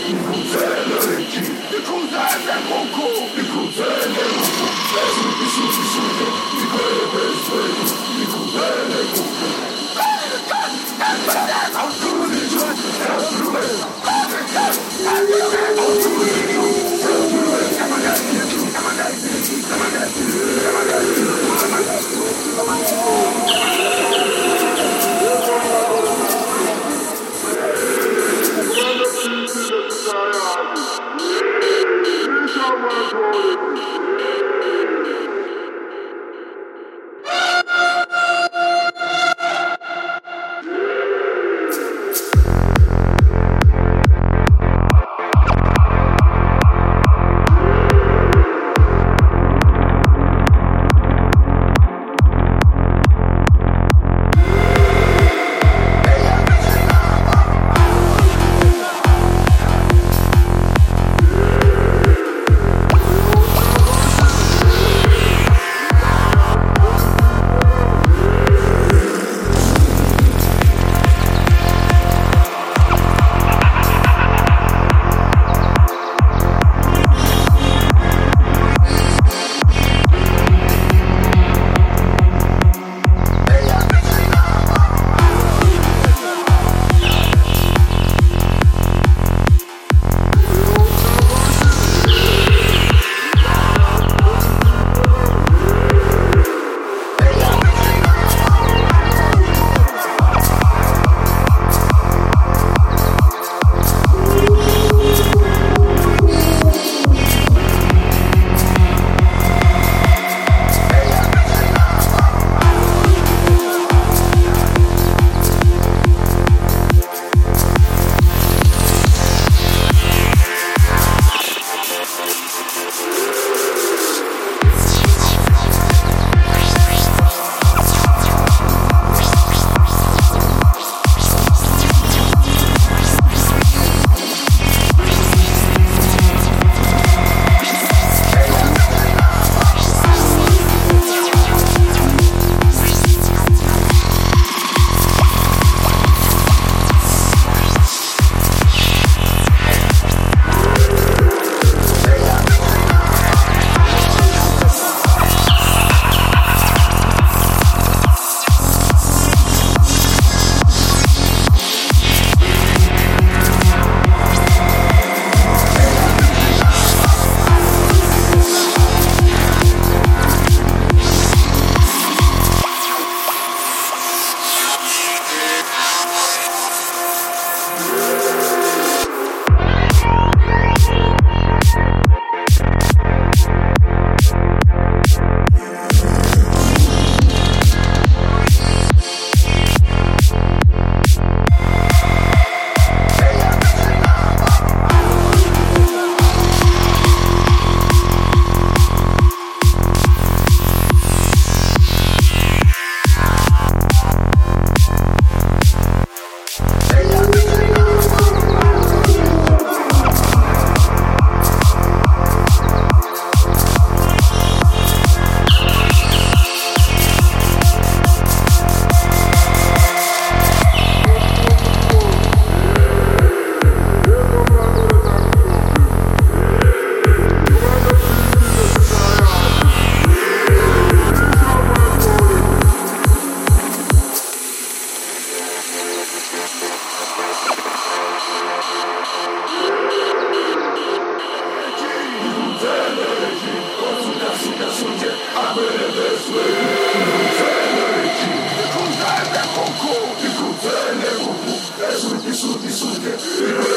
Ikuze, Yes.